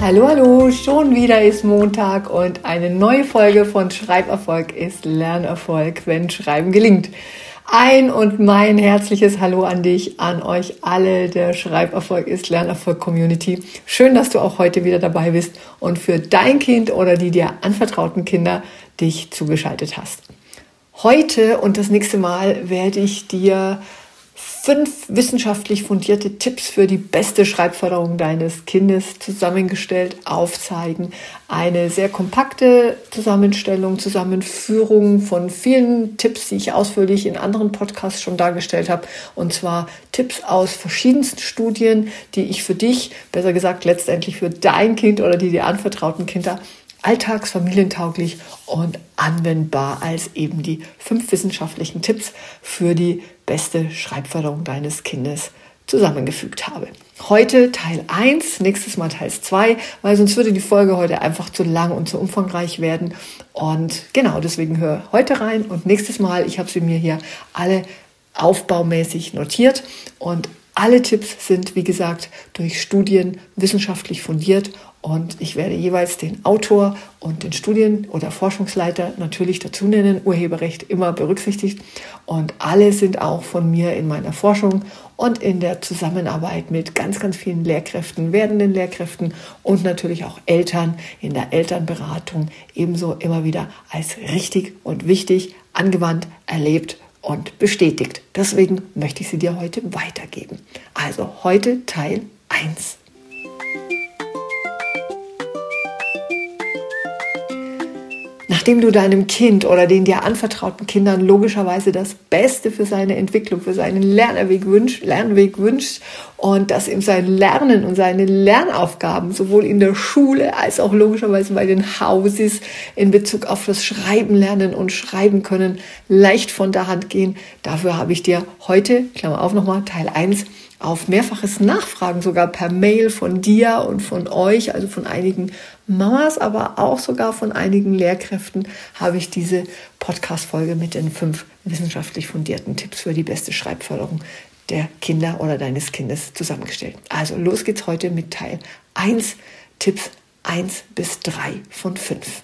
Hallo, hallo, schon wieder ist Montag und eine neue Folge von Schreiberfolg ist Lernerfolg, wenn Schreiben gelingt. Ein und mein herzliches Hallo an dich, an euch alle der Schreiberfolg ist Lernerfolg Community. Schön, dass du auch heute wieder dabei bist und für dein Kind oder die dir anvertrauten Kinder dich zugeschaltet hast. Heute und das nächste Mal werde ich dir fünf wissenschaftlich fundierte Tipps für die beste Schreibförderung deines Kindes zusammengestellt, aufzeigen. Eine sehr kompakte Zusammenstellung, Zusammenführung von vielen Tipps, die ich ausführlich in anderen Podcasts schon dargestellt habe. Und zwar Tipps aus verschiedensten Studien, die ich für dich, besser gesagt letztendlich für dein Kind oder die dir anvertrauten Kinder alltagsfamilientauglich und anwendbar als eben die fünf wissenschaftlichen Tipps für die beste Schreibförderung deines Kindes zusammengefügt habe. Heute Teil 1, nächstes Mal Teil 2, weil sonst würde die Folge heute einfach zu lang und zu umfangreich werden. Und genau deswegen hör heute rein und nächstes Mal, ich habe sie mir hier alle aufbaumäßig notiert und alle Tipps sind, wie gesagt, durch Studien wissenschaftlich fundiert und ich werde jeweils den Autor und den Studien- oder Forschungsleiter natürlich dazu nennen. Urheberrecht immer berücksichtigt. Und alle sind auch von mir in meiner Forschung und in der Zusammenarbeit mit ganz, ganz vielen Lehrkräften, werdenden Lehrkräften und natürlich auch Eltern in der Elternberatung ebenso immer wieder als richtig und wichtig angewandt, erlebt und bestätigt. Deswegen möchte ich sie dir heute weitergeben. Also heute Teil 1. nachdem du deinem Kind oder den dir anvertrauten Kindern logischerweise das Beste für seine Entwicklung, für seinen Lernweg wünschst, Lernweg wünschst und dass ihm sein Lernen und seine Lernaufgaben sowohl in der Schule als auch logischerweise bei den Hauses in Bezug auf das Schreiben lernen und schreiben können leicht von der Hand gehen. Dafür habe ich dir heute, Klammer auf nochmal, Teil 1 auf mehrfaches Nachfragen, sogar per Mail von dir und von euch, also von einigen Mamas, aber auch sogar von einigen Lehrkräften, habe ich diese Podcast-Folge mit den fünf wissenschaftlich fundierten Tipps für die beste Schreibförderung der Kinder oder deines Kindes zusammengestellt. Also los geht's heute mit Teil 1, Tipps 1 bis 3 von 5.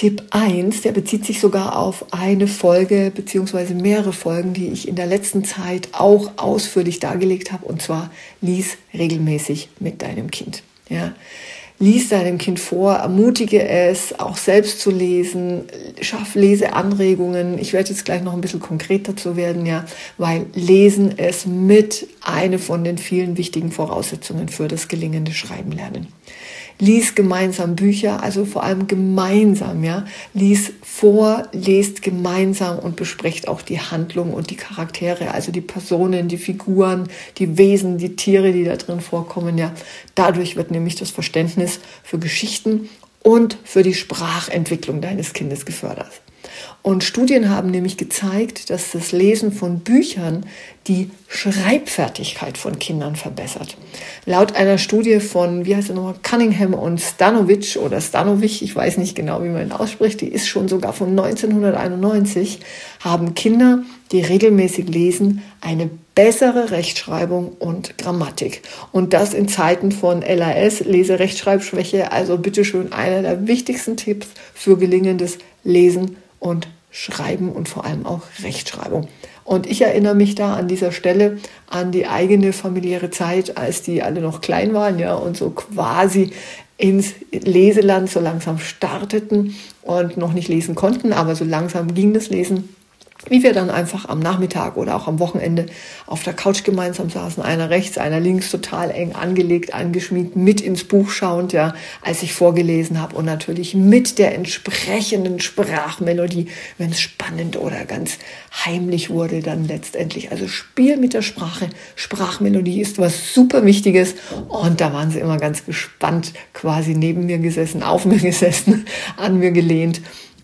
Tipp 1, der bezieht sich sogar auf eine Folge bzw. mehrere Folgen, die ich in der letzten Zeit auch ausführlich dargelegt habe. Und zwar lies regelmäßig mit deinem Kind. Ja. Lies deinem Kind vor, ermutige es, auch selbst zu lesen, schaff Leseanregungen. Ich werde jetzt gleich noch ein bisschen konkreter zu werden, ja, weil Lesen es mit eine von den vielen wichtigen Voraussetzungen für das gelingende Schreiben lernen lies gemeinsam Bücher, also vor allem gemeinsam, ja. Lies vor, lest gemeinsam und besprecht auch die Handlung und die Charaktere, also die Personen, die Figuren, die Wesen, die Tiere, die da drin vorkommen, ja. Dadurch wird nämlich das Verständnis für Geschichten und für die Sprachentwicklung deines Kindes gefördert. Und Studien haben nämlich gezeigt, dass das Lesen von Büchern die Schreibfertigkeit von Kindern verbessert. Laut einer Studie von, wie heißt er nochmal, Cunningham und Stanovic oder Stanovic, ich weiß nicht genau, wie man ihn ausspricht, die ist schon sogar von 1991, haben Kinder, die regelmäßig lesen, eine bessere Rechtschreibung und Grammatik. Und das in Zeiten von LAS, Leserechtschreibschwäche, also bitteschön einer der wichtigsten Tipps für gelingendes Lesen und Schreiben und vor allem auch Rechtschreibung. Und ich erinnere mich da an dieser Stelle an die eigene familiäre Zeit, als die alle noch klein waren, ja, und so quasi ins Leseland so langsam starteten und noch nicht lesen konnten, aber so langsam ging das Lesen. Wie wir dann einfach am Nachmittag oder auch am Wochenende auf der Couch gemeinsam saßen, einer rechts, einer links, total eng angelegt, angeschmiegt, mit ins Buch schauend, ja, als ich vorgelesen habe und natürlich mit der entsprechenden Sprachmelodie, wenn es spannend oder ganz heimlich wurde, dann letztendlich. Also Spiel mit der Sprache, Sprachmelodie ist was super Wichtiges und da waren sie immer ganz gespannt, quasi neben mir gesessen, auf mir gesessen, an mir gelehnt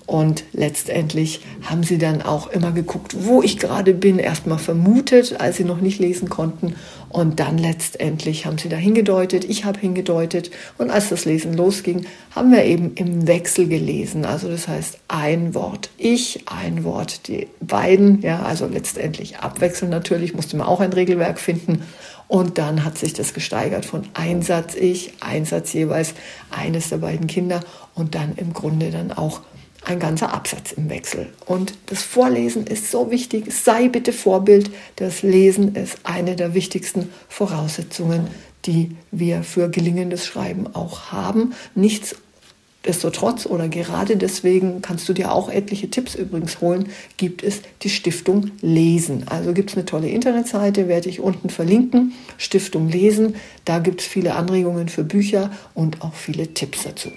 und letztendlich haben sie dann auch immer geguckt, wo ich gerade bin, erstmal vermutet, als sie noch nicht lesen konnten. Und dann letztendlich haben sie da hingedeutet, ich habe hingedeutet. Und als das Lesen losging, haben wir eben im Wechsel gelesen. Also das heißt ein Wort ich, ein Wort die beiden. Ja, also letztendlich abwechselnd natürlich, musste man auch ein Regelwerk finden. Und dann hat sich das gesteigert von Einsatz ich, Einsatz jeweils eines der beiden Kinder und dann im Grunde dann auch ein ganzer Absatz im Wechsel. Und das Vorlesen ist so wichtig. Sei bitte Vorbild. Das Lesen ist eine der wichtigsten Voraussetzungen, die wir für gelingendes Schreiben auch haben. Nichtsdestotrotz oder gerade deswegen kannst du dir auch etliche Tipps übrigens holen, gibt es die Stiftung Lesen. Also gibt es eine tolle Internetseite, werde ich unten verlinken. Stiftung Lesen. Da gibt es viele Anregungen für Bücher und auch viele Tipps dazu.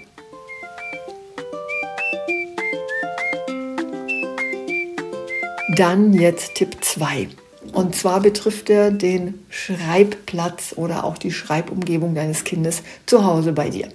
Dann jetzt Tipp 2. Und zwar betrifft er den Schreibplatz oder auch die Schreibumgebung deines Kindes zu Hause bei dir.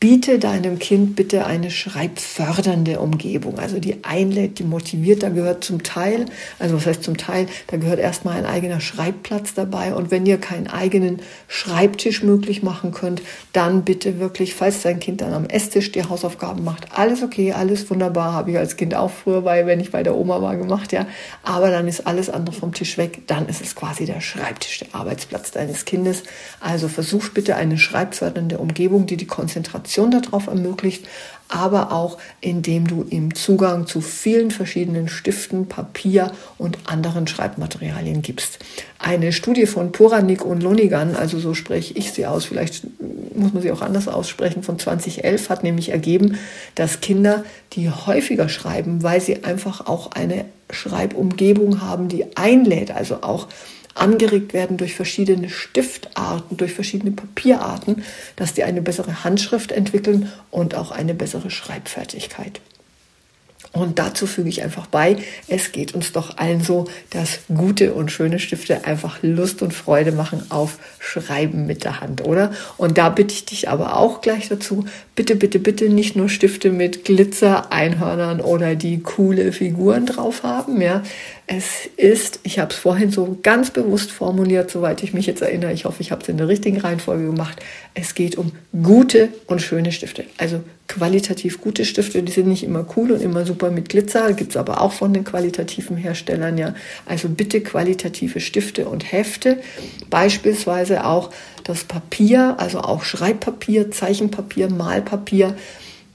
Biete deinem Kind bitte eine schreibfördernde Umgebung, also die einlädt, die motiviert. Da gehört zum Teil, also was heißt zum Teil, da gehört erstmal ein eigener Schreibplatz dabei. Und wenn ihr keinen eigenen Schreibtisch möglich machen könnt, dann bitte wirklich, falls dein Kind dann am Esstisch die Hausaufgaben macht, alles okay, alles wunderbar, habe ich als Kind auch früher bei, wenn ich bei der Oma war, gemacht, ja. Aber dann ist alles andere vom Tisch weg. Dann ist es quasi der Schreibtisch, der Arbeitsplatz deines Kindes. Also versuch bitte eine schreibfördernde Umgebung, die die Konzentration Konzentration darauf ermöglicht, aber auch indem du ihm Zugang zu vielen verschiedenen Stiften, Papier und anderen Schreibmaterialien gibst. Eine Studie von Puranik und Lonigan, also so spreche ich sie aus, vielleicht muss man sie auch anders aussprechen, von 2011 hat nämlich ergeben, dass Kinder, die häufiger schreiben, weil sie einfach auch eine Schreibumgebung haben, die einlädt, also auch angeregt werden durch verschiedene Stiftarten, durch verschiedene Papierarten, dass die eine bessere Handschrift entwickeln und auch eine bessere Schreibfertigkeit. Und dazu füge ich einfach bei, es geht uns doch allen so, dass gute und schöne Stifte einfach Lust und Freude machen auf Schreiben mit der Hand, oder? Und da bitte ich dich aber auch gleich dazu, bitte, bitte, bitte nicht nur Stifte mit Glitzer, Einhörnern oder die coole Figuren drauf haben, ja. Es ist, ich habe es vorhin so ganz bewusst formuliert, soweit ich mich jetzt erinnere. Ich hoffe, ich habe es in der richtigen Reihenfolge gemacht. Es geht um gute und schöne Stifte. Also qualitativ gute Stifte, die sind nicht immer cool und immer super mit Glitzer, gibt es aber auch von den qualitativen Herstellern, ja. Also bitte qualitative Stifte und Hefte. Beispielsweise auch das Papier, also auch Schreibpapier, Zeichenpapier, Malpapier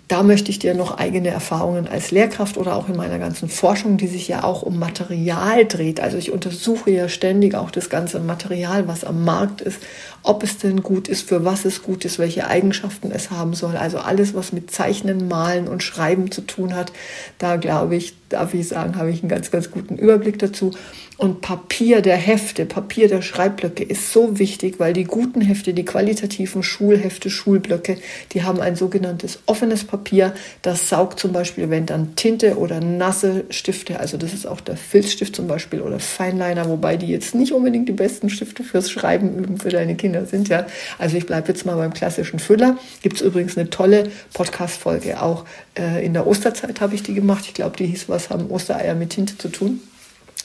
da möchte ich dir noch eigene Erfahrungen als Lehrkraft oder auch in meiner ganzen Forschung, die sich ja auch um Material dreht. Also ich untersuche ja ständig auch das ganze Material, was am Markt ist, ob es denn gut ist, für was es gut ist, welche Eigenschaften es haben soll. Also alles, was mit Zeichnen, Malen und Schreiben zu tun hat. Da glaube ich, darf ich sagen, habe ich einen ganz, ganz guten Überblick dazu. Und Papier der Hefte, Papier der Schreibblöcke ist so wichtig, weil die guten Hefte, die qualitativen Schulhefte, Schulblöcke, die haben ein sogenanntes offenes Papier. Das saugt zum Beispiel, wenn dann Tinte oder nasse Stifte, also das ist auch der Filzstift zum Beispiel oder Feinliner, wobei die jetzt nicht unbedingt die besten Stifte fürs Schreiben üben für deine Kinder sind. Ja, also ich bleibe jetzt mal beim klassischen Füller. Gibt es übrigens eine tolle Podcast-Folge auch äh, in der Osterzeit habe ich die gemacht. Ich glaube, die hieß haben Ostereier mit Tinte zu tun?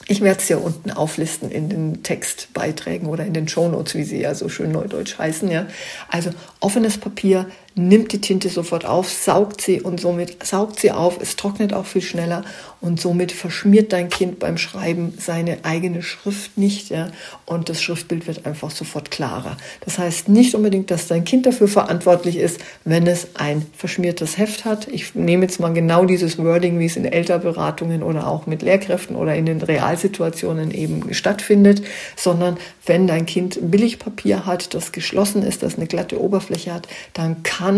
Ich werde es hier unten auflisten in den Textbeiträgen oder in den Shownotes, wie sie ja so schön neudeutsch heißen. Ja. Also offenes Papier, nimmt die Tinte sofort auf, saugt sie und somit saugt sie auf. Es trocknet auch viel schneller und somit verschmiert dein Kind beim Schreiben seine eigene Schrift nicht. Ja, und das Schriftbild wird einfach sofort klarer. Das heißt nicht unbedingt, dass dein Kind dafür verantwortlich ist, wenn es ein verschmiertes Heft hat. Ich nehme jetzt mal genau dieses Wording, wie es in Elternberatungen oder auch mit Lehrkräften oder in den Realsituationen eben stattfindet, sondern wenn dein Kind Billigpapier hat, das geschlossen ist, das eine glatte Oberfläche hat, dann kann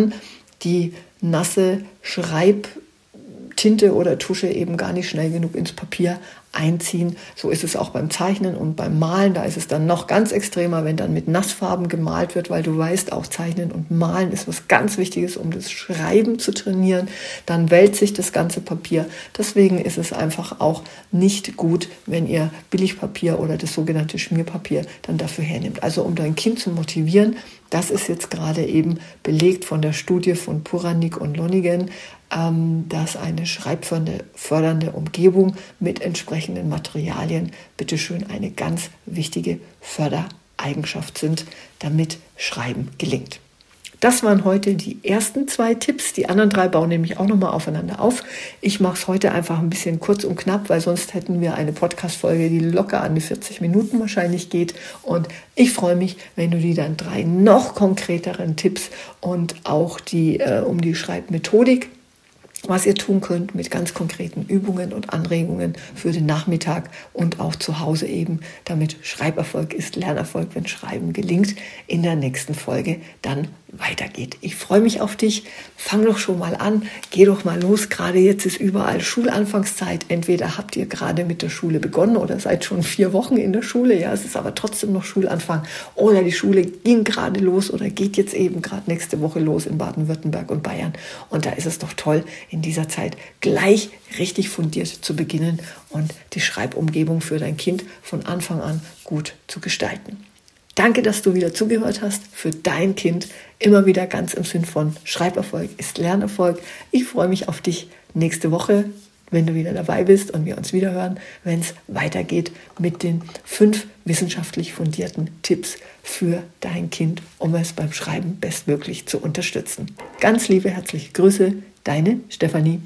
die nasse Schreibtinte Tinte oder Tusche eben gar nicht schnell genug ins Papier einziehen. So ist es auch beim Zeichnen und beim Malen. Da ist es dann noch ganz extremer, wenn dann mit Nassfarben gemalt wird, weil du weißt, auch Zeichnen und Malen ist was ganz Wichtiges, um das Schreiben zu trainieren. Dann wälzt sich das ganze Papier. Deswegen ist es einfach auch nicht gut, wenn ihr Billigpapier oder das sogenannte Schmierpapier dann dafür hernimmt. Also um dein Kind zu motivieren, das ist jetzt gerade eben belegt von der Studie von Puranik und Lonigen, ähm, dass eine schreibfördernde Umgebung mit entsprechenden Materialien bitteschön eine ganz wichtige Fördereigenschaft sind, damit Schreiben gelingt. Das waren heute die ersten zwei Tipps. Die anderen drei bauen nämlich auch nochmal aufeinander auf. Ich mache es heute einfach ein bisschen kurz und knapp, weil sonst hätten wir eine Podcast-Folge, die locker an die 40 Minuten wahrscheinlich geht. Und ich freue mich, wenn du die dann drei noch konkreteren Tipps und auch die äh, um die Schreibmethodik was ihr tun könnt mit ganz konkreten Übungen und Anregungen für den Nachmittag und auch zu Hause eben, damit Schreiberfolg ist, Lernerfolg, wenn Schreiben gelingt, in der nächsten Folge dann weitergeht. Ich freue mich auf dich. Fang doch schon mal an. Geh doch mal los. Gerade jetzt ist überall Schulanfangszeit. Entweder habt ihr gerade mit der Schule begonnen oder seid schon vier Wochen in der Schule. Ja, es ist aber trotzdem noch Schulanfang. Oder die Schule ging gerade los oder geht jetzt eben gerade nächste Woche los in Baden-Württemberg und Bayern. Und da ist es doch toll, in dieser Zeit gleich richtig fundiert zu beginnen und die Schreibumgebung für dein Kind von Anfang an gut zu gestalten. Danke, dass du wieder zugehört hast für dein Kind. Immer wieder ganz im Sinn von Schreiberfolg ist Lernerfolg. Ich freue mich auf dich nächste Woche, wenn du wieder dabei bist und wir uns wieder hören, wenn es weitergeht mit den fünf wissenschaftlich fundierten Tipps für dein Kind, um es beim Schreiben bestmöglich zu unterstützen. Ganz liebe herzliche Grüße, deine Stefanie.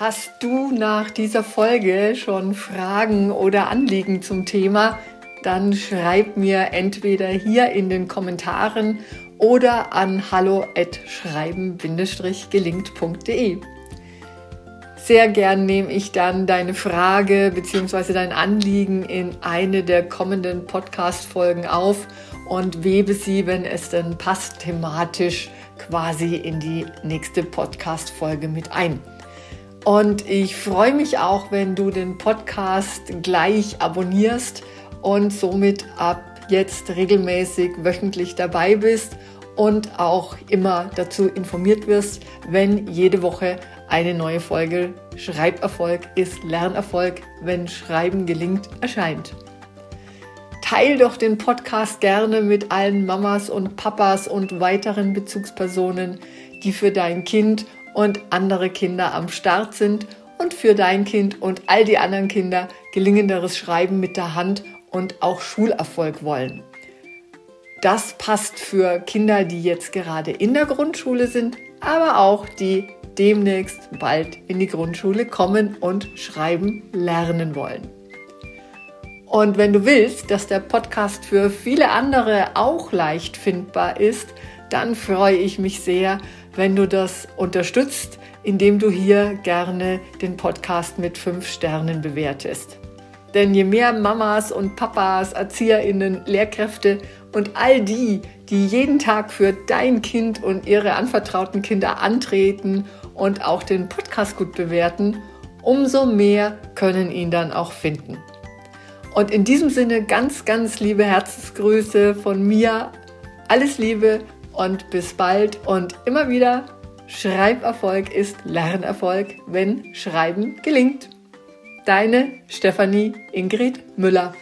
Hast du nach dieser Folge schon Fragen oder Anliegen zum Thema? Dann schreib mir entweder hier in den Kommentaren oder an hallo@schreiben-gelingt.de. Sehr gern nehme ich dann deine Frage bzw. dein Anliegen in eine der kommenden Podcast-Folgen auf und webe sie, wenn es denn passt, thematisch quasi in die nächste Podcast-Folge mit ein. Und ich freue mich auch, wenn du den Podcast gleich abonnierst und somit ab jetzt regelmäßig wöchentlich dabei bist und auch immer dazu informiert wirst, wenn jede Woche eine neue Folge Schreiberfolg ist Lernerfolg, wenn Schreiben gelingt, erscheint. Teil doch den Podcast gerne mit allen Mamas und Papas und weiteren Bezugspersonen, die für dein Kind und andere Kinder am Start sind und für dein Kind und all die anderen Kinder gelingenderes Schreiben mit der Hand und auch Schulerfolg wollen. Das passt für Kinder, die jetzt gerade in der Grundschule sind, aber auch die demnächst bald in die Grundschule kommen und schreiben lernen wollen. Und wenn du willst, dass der Podcast für viele andere auch leicht findbar ist, dann freue ich mich sehr, wenn du das unterstützt, indem du hier gerne den Podcast mit fünf Sternen bewertest. Denn je mehr Mamas und Papas, Erzieherinnen, Lehrkräfte und all die, die jeden Tag für dein Kind und ihre anvertrauten Kinder antreten und auch den Podcast gut bewerten, umso mehr können ihn dann auch finden. Und in diesem Sinne ganz, ganz liebe Herzensgrüße von mir. Alles Liebe und bis bald und immer wieder, Schreiberfolg ist Lernerfolg, wenn Schreiben gelingt. Deine Stefanie Ingrid Müller.